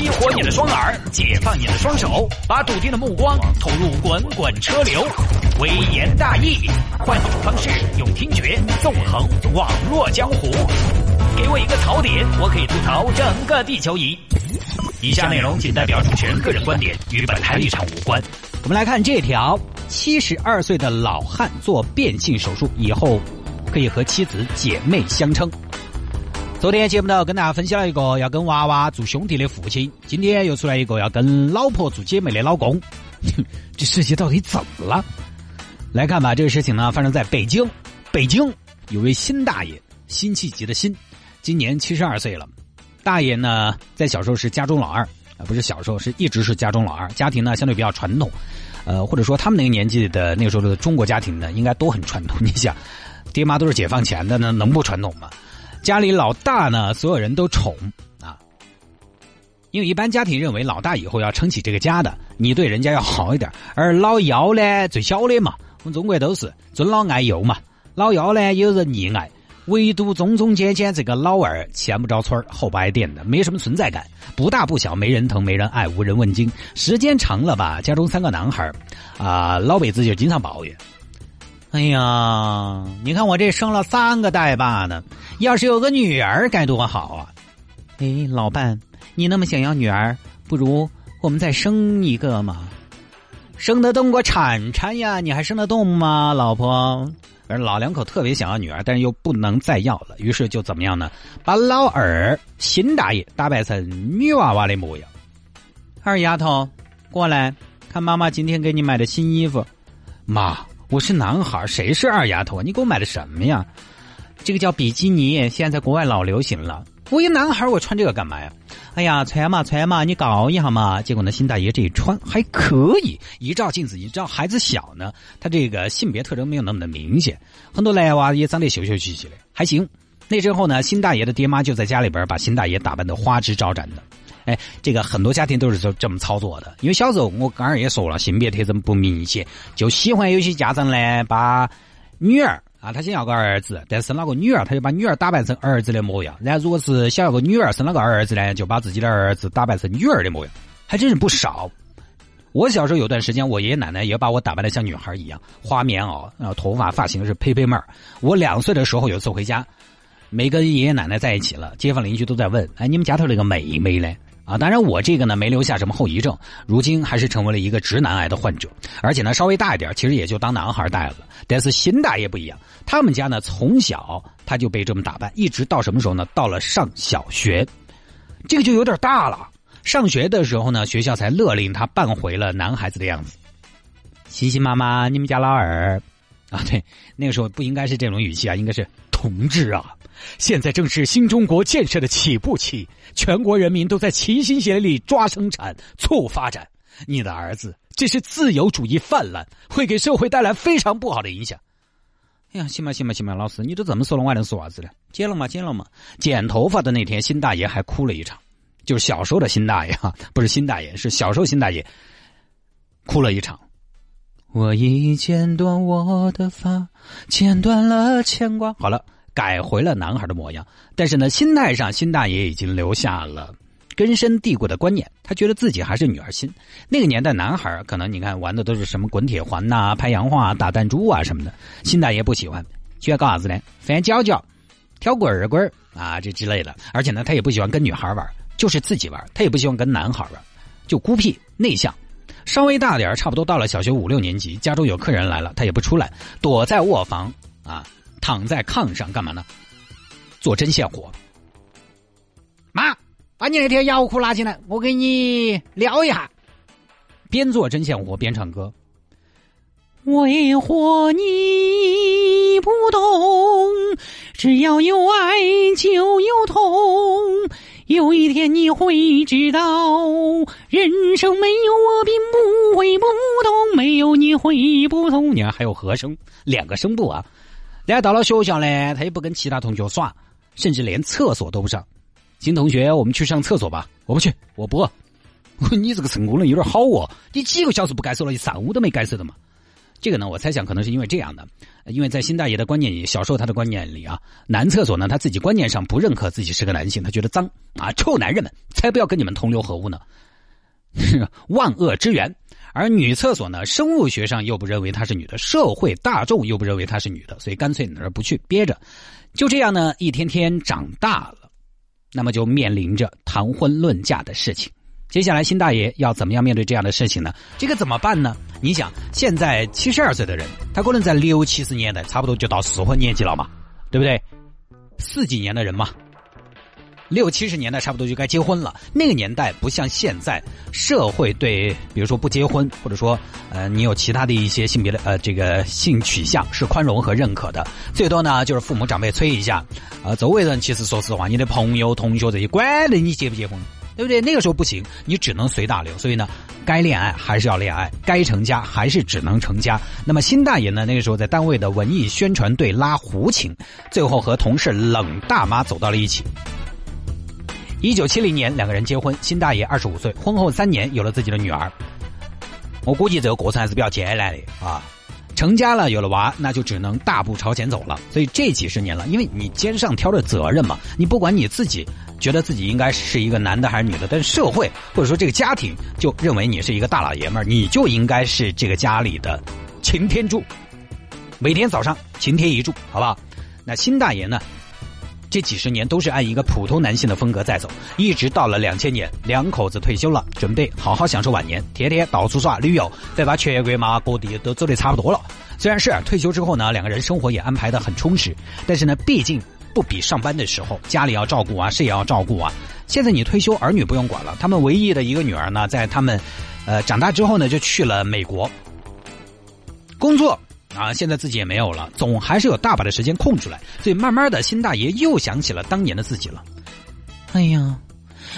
激活你的双耳，解放你的双手，把笃定的目光投入滚滚车流。微言大义，换种方式用听觉纵横网络江湖。给我一个槽点，我可以吐槽整个地球仪。以下内容仅代表主持人个人观点，与本台立场无关。我们来看这条：七十二岁的老汉做变性手术以后，可以和妻子姐妹相称。昨天节目呢，跟大家分享了一个要跟娃娃做兄弟的父亲，今天又出来一个要跟老婆做姐妹的老公，这世界到底怎么了？来看吧，这个事情呢发生在北京，北京有位辛大爷，辛弃疾的辛，今年七十二岁了。大爷呢在小时候是家中老二啊，不是小时候，是一直是家中老二，家庭呢相对比较传统，呃，或者说他们那个年纪的那个时候的中国家庭呢，应该都很传统。你想，爹妈都是解放前的呢，能不传统吗？家里老大呢，所有人都宠啊，因为一般家庭认为老大以后要撑起这个家的，你对人家要好一点。而老幺呢，最小的嘛，我们中国都是尊老爱幼嘛。老幺呢，有人溺爱，唯独中中间间这个老二，前不着村后不挨店的，没什么存在感，不大不小，没人疼，没人爱，无人问津。时间长了吧，家中三个男孩啊，老辈子就经常抱怨。哎呀，你看我这生了三个带把呢，要是有个女儿该多好啊！哎，老伴，你那么想要女儿，不如我们再生一个嘛？生得动过铲铲呀？你还生得动吗，老婆？而老两口特别想要女儿，但是又不能再要了，于是就怎么样呢？把老二新大爷打扮成女娃娃的模样。二丫头，过来看妈妈今天给你买的新衣服，妈。我是男孩，谁是二丫头啊？你给我买的什么呀？这个叫比基尼，现在在国外老流行了。我一男孩，我穿这个干嘛呀？哎呀，穿嘛穿嘛，你搞一下嘛。结果呢，新大爷这一穿还可以，一照镜子，你知道孩子小呢，他这个性别特征没有那么的明显。很多男娃也长得秀秀气气的，还行。那之后呢，新大爷的爹妈就在家里边把新大爷打扮的花枝招展的。哎，这个很多家庭都是这这么操作的，因为小时候我刚刚也说了，性别特征不明显，就喜欢有些家长呢，把女儿啊，他想要个儿子，但生了个女儿，他就把女儿打扮成儿子的模样；然后如果是想要个女儿，生了个儿子呢，就把自己的儿子打扮成女儿的模样，还真是不少。我小时候有段时间，我爷爷奶奶也把我打扮的像女孩一样，花棉袄，然后头发发型是呸呸妹儿。我两岁的时候有一次回家，没跟爷爷奶奶在一起了，街坊邻居都在问：“哎，你们家头那个妹妹呢？”啊，当然我这个呢没留下什么后遗症，如今还是成为了一个直男癌的患者，而且呢稍微大一点，其实也就当男孩带了。但是新大爷不一样，他们家呢从小他就被这么打扮，一直到什么时候呢？到了上小学，这个就有点大了。上学的时候呢，学校才勒令他扮回了男孩子的样子。欣欣妈妈，你们家老二啊？对，那个时候不应该是这种语气啊，应该是同志啊。现在正是新中国建设的起步期，全国人民都在齐心协力抓生产、促发展。你的儿子这是自由主义泛滥，会给社会带来非常不好的影响。哎呀，行吧，行吧，行吧，老师，你都这么说了，我还能说啥子呢？剪了嘛，剪了嘛。剪头发的那天，新大爷还哭了一场，就是小时候的新大爷哈，不是新大爷，是小时候新大爷哭了一场。我已剪断我的发，剪断了牵挂。好了。改回了男孩的模样，但是呢，心态上，辛大爷已经留下了根深蒂固的观念，他觉得自己还是女儿心。那个年代，男孩可能你看玩的都是什么滚铁环呐、拍洋画、打弹珠啊什么的，辛大爷不喜欢，喜欢搞啥子呢？翻角角、跳滚儿滚儿啊这之类的。而且呢，他也不喜欢跟女孩玩，就是自己玩，他也不喜欢跟男孩玩，就孤僻内向。稍微大点差不多到了小学五六年级，家中有客人来了，他也不出来，躲在卧房啊。躺在炕上干嘛呢？做针线活。妈，把你那条腰裤拿进来，我给你撩一下。边做针线活边唱歌。为何你不懂？只要有爱就有痛。有一天你会知道，人生没有我并不会不同，没有你会不同。你看还有和声，两个声部啊。然后到了学校呢，他也不跟其他同学耍，甚至连厕所都不上。新同学，我们去上厕所吧。我不去，我不饿。你这个成功人有点好哦，你几个小时不改手了，一上午都没改手的嘛。这个呢，我猜想可能是因为这样的，因为在辛大爷的观念里，小时候他的观念里啊，男厕所呢，他自己观念上不认可自己是个男性，他觉得脏啊，臭男人们才不要跟你们同流合污呢，万恶之源。而女厕所呢，生物学上又不认为她是女的，社会大众又不认为她是女的，所以干脆哪儿不去憋着，就这样呢，一天天长大了，那么就面临着谈婚论嫁的事情。接下来，辛大爷要怎么样面对这样的事情呢？这个怎么办呢？你想，现在七十二岁的人，他可能在六七十年代差不多就到适婚年纪了嘛，对不对？四几年的人嘛，六七十年代差不多就该结婚了。那个年代不像现在，社会对比如说不结婚，或者说呃你有其他的一些性别的呃这个性取向是宽容和认可的，最多呢就是父母长辈催一下，啊，周围人其实说实话，你的朋友同学这些管的你结不结婚。对不对？那个时候不行，你只能随大流。所以呢，该恋爱还是要恋爱，该成家还是只能成家。那么辛大爷呢？那个时候在单位的文艺宣传队拉胡琴，最后和同事冷大妈走到了一起。一九七零年，两个人结婚。辛大爷二十五岁，婚后三年有了自己的女儿。我估计这个过程还是比较艰难的啊。成家了，有了娃，那就只能大步朝前走了。所以这几十年了，因为你肩上挑着责任嘛，你不管你自己觉得自己应该是一个男的还是女的，但是社会或者说这个家庭就认为你是一个大老爷们儿，你就应该是这个家里的擎天柱，每天早上擎天一柱，好不好？那辛大爷呢？这几十年都是按一个普通男性的风格在走，一直到了两千年，两口子退休了，准备好好享受晚年，天天到处耍旅游，再把全国嘛各地都走得差不多了。虽然是退休之后呢，两个人生活也安排的很充实，但是呢，毕竟不比上班的时候，家里要照顾啊，事业要照顾啊。现在你退休，儿女不用管了，他们唯一的一个女儿呢，在他们，呃，长大之后呢，就去了美国工作。啊，现在自己也没有了，总还是有大把的时间空出来，所以慢慢的，辛大爷又想起了当年的自己了。哎呀，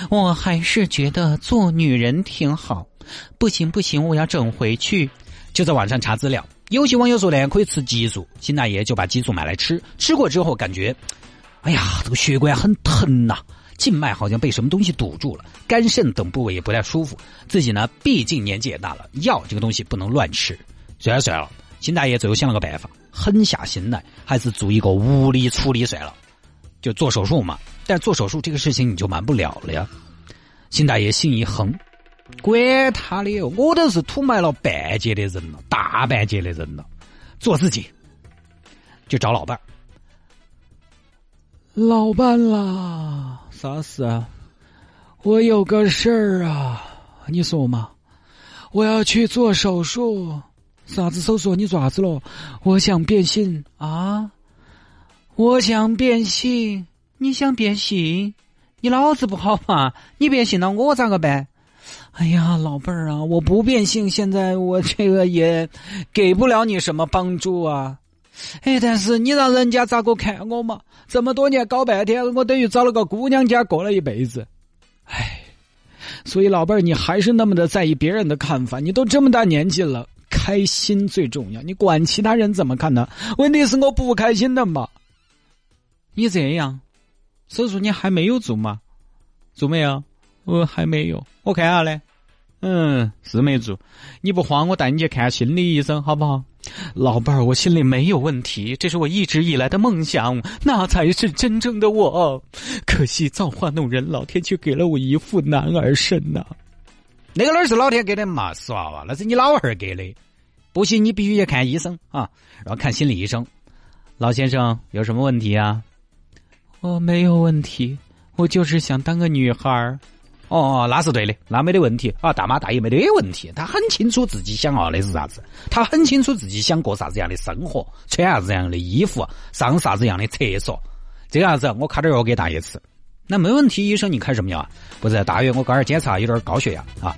我还是觉得做女人挺好。不行不行，我要整回去。就在网上查资料，有些网友说呢，可以吃激素，辛大爷就把激素买来吃，吃过之后感觉，哎呀，这个血管很疼呐，静脉好像被什么东西堵住了，肝肾等部位也不太舒服。自己呢，毕竟年纪也大了，药这个东西不能乱吃。算了算了。辛大爷最后想了个办法，狠下心来，还是做一个物理处理算了，就做手术嘛。但做手术这个事情你就瞒不了了呀。辛大爷心一横，管他的哟，我都是土埋了半截的人了，大半截的人了，做自己，就找老伴儿。老伴啦，啥事啊？我有个事儿啊，你说嘛？我要去做手术。啥子手术？你做啥子了？我想变性啊！我想变性，你想变性？你脑子不好嘛？你变性了，我咋个办？哎呀，老伴儿啊，我不变性，现在我这个也给不了你什么帮助啊！哎，但是你让人家咋个看我嘛？这么多年搞半天，我等于找了个姑娘家过了一辈子。哎，所以老伴儿，你还是那么的在意别人的看法？你都这么大年纪了。开心最重要，你管其他人怎么看呢？问题是我不开心的嘛。你这样，手术你还没有做吗？做没有？我还没有。我看下嘞。嗯，是没做。你不慌，我带你去看心理医生，好不好？老伴儿，我心里没有问题，这是我一直以来的梦想，那才是真正的我。可惜造化弄人，老天却给了我一副男儿身呐。那个哪是老天给的嘛？是娃娃，那是你老汉儿给的。不信，你必须去看医生啊，然后看心理医生。老先生有什么问题啊？我没有问题，我就是想当个女孩儿。哦，那是对的，那没得问题啊，大妈大爷没得问题。他很清楚自己想要的是啥子，他很清楚自己想过啥子样的生活，穿啥子样的衣服，上啥子样的厕所。这个样子，我开点药给大爷吃。那没问题，医生，你开什么药啊？不是，大约我刚才检查有点高血压啊。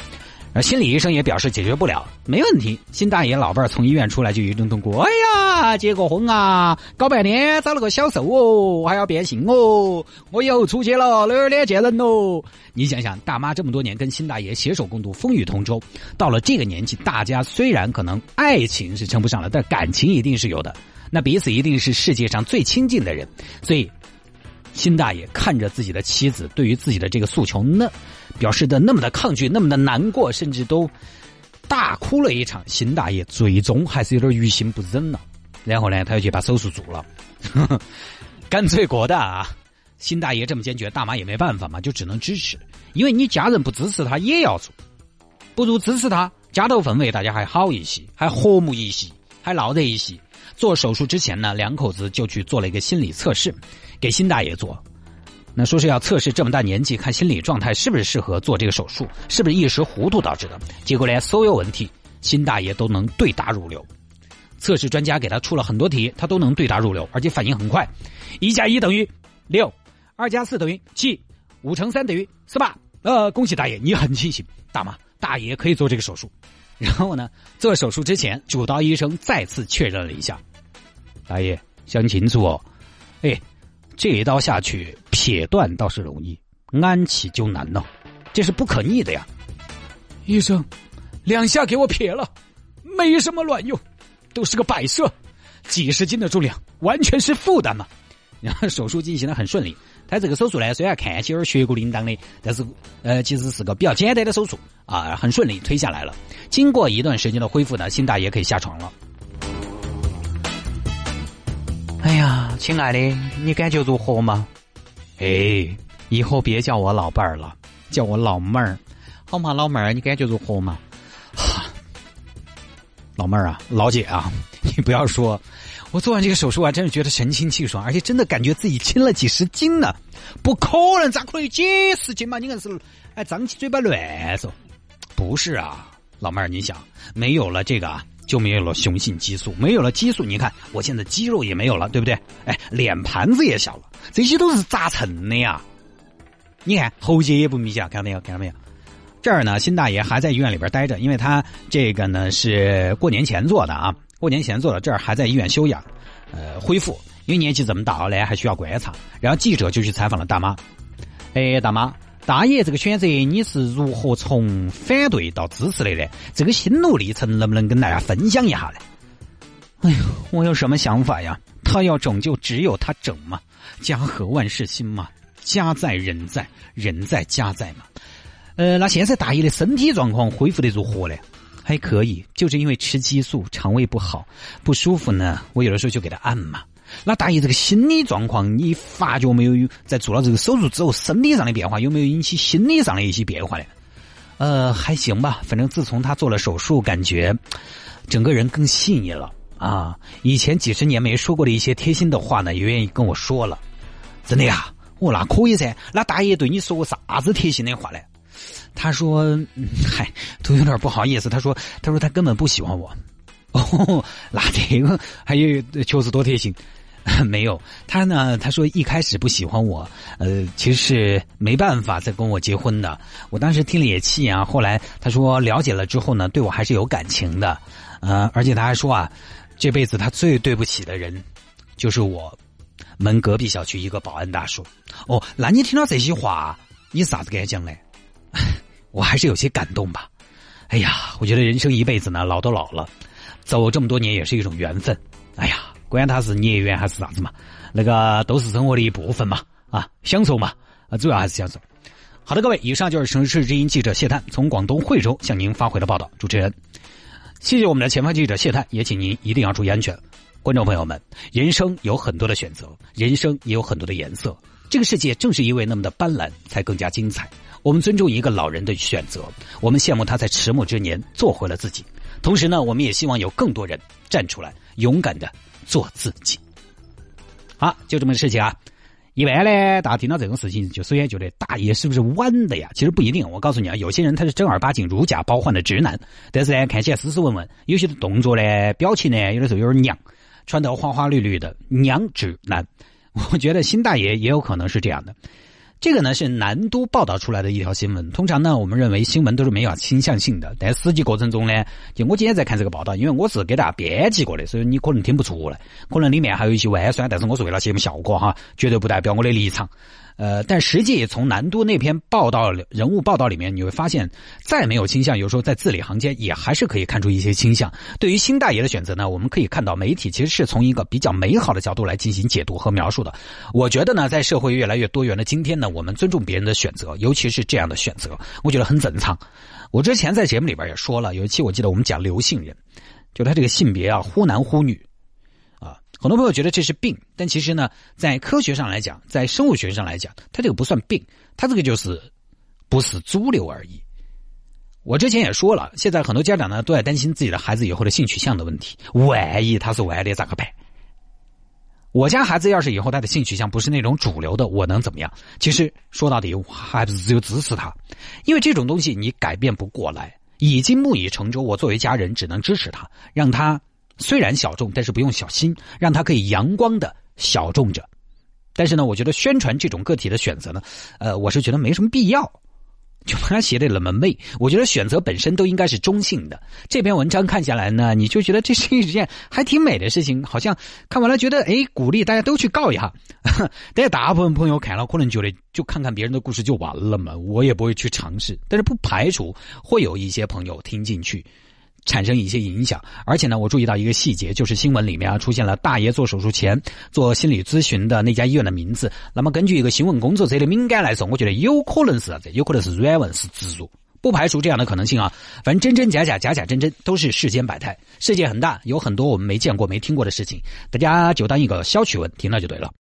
那心理医生也表示解决不了，没问题。新大爷老伴儿从医院出来就一顿通过，哎呀，结个婚啊，搞半天找了个小受哦，还要变性哦，我以后出去了，哪儿脸见人喽？你想想，大妈这么多年跟新大爷携手共度风雨同舟，到了这个年纪，大家虽然可能爱情是称不上了，但感情一定是有的，那彼此一定是世界上最亲近的人，所以。辛大爷看着自己的妻子，对于自己的这个诉求，那表示的那么的抗拒，那么的难过，甚至都大哭了一场，辛大爷最终还是有点于心不忍了，然后呢，他又去把手术做了，干脆果断啊！辛大爷这么坚决，大妈也没办法嘛，就只能支持，因为你家人不支持他也要做，不如支持他，家头氛围大家还好一些，还和睦一些，还闹在一起。做手术之前呢，两口子就去做了一个心理测试，给辛大爷做。那说是要测试这么大年纪看心理状态是不是适合做这个手术，是不是一时糊涂导致的？结果呢，所有问题辛大爷都能对答如流。测试专家给他出了很多题，他都能对答如流，而且反应很快。一加一等于六，二加四等于七，五乘三等于四八。呃，恭喜大爷，你很清醒。大妈，大爷可以做这个手术。然后呢，做手术之前，主刀医生再次确认了一下，大爷想清楚哦，哎。这一刀下去，撇断倒是容易，安起就难了，这是不可逆的呀。医生，两下给我撇了，没什么卵用，都是个摆设，几十斤的重量完全是负担嘛。然后手术进行的很顺利，他这个手术呢，虽然看起有点血骨铃铛的，但是呃，其实是个比较简单的手术啊，很顺利推下来了。经过一段时间的恢复呢，辛大爷可以下床了。哎呀，亲爱的，你感觉如何嘛？哎，以后别叫我老伴儿了，叫我老妹儿，好吗？老妹儿，你感觉如何嘛？哈，老妹儿啊，老姐啊，你不要说，我做完这个手术啊，真是觉得神清气爽，而且真的感觉自己轻了几十斤呢。不可能，咋可能有几十斤嘛？你硬是哎张起嘴巴乱说，不是啊，老妹儿，你想没有了这个啊？就没有了雄性激素，没有了激素，你看我现在肌肉也没有了，对不对？哎，脸盘子也小了，这些都是咋成的呀？你看喉结也不明显，看到没有？看到没有？这儿呢，辛大爷还在医院里边待着，因为他这个呢是过年前做的啊，过年前做的，这儿还在医院休养，呃，恢复，因为年纪这么大了呢，还需要观察。然后记者就去采访了大妈，哎，大妈。大爷这个选择你是如何从反对到支持的呢？这个心路历程能不能跟大家分享一下呢？哎呦，我有什么想法呀？他要整就只有他整嘛，家和万事兴嘛，家在人在，人在家在嘛。呃，那现在大爷的身体状况恢复的如何呢？还可以，就是因为吃激素，肠胃不好，不舒服呢。我有的时候就给他按嘛。那大爷这个心理状况，你发觉没有？在做了这个手术之后，生理上的变化有没有引起心理上的一些变化呢？呃，还行吧。反正自从他做了手术，感觉整个人更细腻了啊。以前几十年没说过的一些贴心的话呢，也愿意跟我说了。真的呀？哦，那可以噻。那大爷对你说过啥子贴心的话呢？他说：“嗨，都有点不好意思。”他说：“他说他根本不喜欢我。”哦，那这个还有确实多贴心。没有，他呢？他说一开始不喜欢我，呃，其实是没办法再跟我结婚的。我当时听了也气啊。后来他说了解了之后呢，对我还是有感情的，呃，而且他还说啊，这辈子他最对不起的人就是我们隔壁小区一个保安大叔。哦，那你听到这些话，你啥子感想呢？我还是有些感动吧。哎呀，我觉得人生一辈子呢，老都老了，走这么多年也是一种缘分。哎呀。管他是孽缘还是啥子嘛，那个都是生活的一部分嘛，啊，享受嘛，啊，主要还是享受。好的，各位，以上就是城市之音记者谢探从广东惠州向您发回的报道。主持人，谢谢我们的前方记者谢探，也请您一定要注意安全。观众朋友们，人生有很多的选择，人生也有很多的颜色，这个世界正是因为那么的斑斓，才更加精彩。我们尊重一个老人的选择，我们羡慕他在迟暮之年做回了自己，同时呢，我们也希望有更多人站出来，勇敢的。做自己，好，就这么个事情啊。一般呢，大家听到这种事情，就首先觉得大爷是不是弯的呀？其实不一定。我告诉你啊，有些人他是正儿八经如假包换的直男，但是呢，看起来斯斯文文，有些的动作呢、表情呢，有的时候有点娘，穿得花花绿绿的娘直男。我觉得新大爷也有可能是这样的。这个呢是南都报道出来的一条新闻。通常呢，我们认为新闻都是没有倾向性的。但实际过程中呢，就我今天在看这个报道，因为我是给大家编辑过的，所以你可能听不出来，可能里面还有一些弯酸。但是我是为了节目效果哈，绝对不代表我的立场。呃，但实际从南都那篇报道人物报道里面，你会发现，再没有倾向，有时候在字里行间也还是可以看出一些倾向。对于新大爷的选择呢，我们可以看到媒体其实是从一个比较美好的角度来进行解读和描述的。我觉得呢，在社会越来越多元的今天呢，我们尊重别人的选择，尤其是这样的选择，我觉得很正常。我之前在节目里边也说了，有一期我记得我们讲刘姓人，就他这个性别啊，忽男忽女。很多朋友觉得这是病，但其实呢，在科学上来讲，在生物学上来讲，它这个不算病，它这个就是不是主流而已。我之前也说了，现在很多家长呢都在担心自己的孩子以后的性取向的问题，万一他是歪的咋个办？我家孩子要是以后他的性取向不是那种主流的，我能怎么样？其实说到底，我还不是只有支持他，因为这种东西你改变不过来，已经木已成舟。我作为家人，只能支持他，让他。虽然小众，但是不用小心，让他可以阳光的小众着。但是呢，我觉得宣传这种个体的选择呢，呃，我是觉得没什么必要。就他写的那么媚，我觉得选择本身都应该是中性的。这篇文章看下来呢，你就觉得这是一件还挺美的事情，好像看完了觉得哎，鼓励大家都去告一下。但大部分朋友看了可能觉得就看看别人的故事就完了嘛，我也不会去尝试。但是不排除会有一些朋友听进去。产生一些影响，而且呢，我注意到一个细节，就是新闻里面啊出现了大爷做手术前做心理咨询的那家医院的名字。那么根据一个新闻工作者的敏感来说，我觉得有可能是啥子？有可能是软文是植入，不排除这样的可能性啊。反正真真假假，假假真真，都是世间百态。世界很大，有很多我们没见过、没听过的事情，大家就当一个小趣闻听了就对了。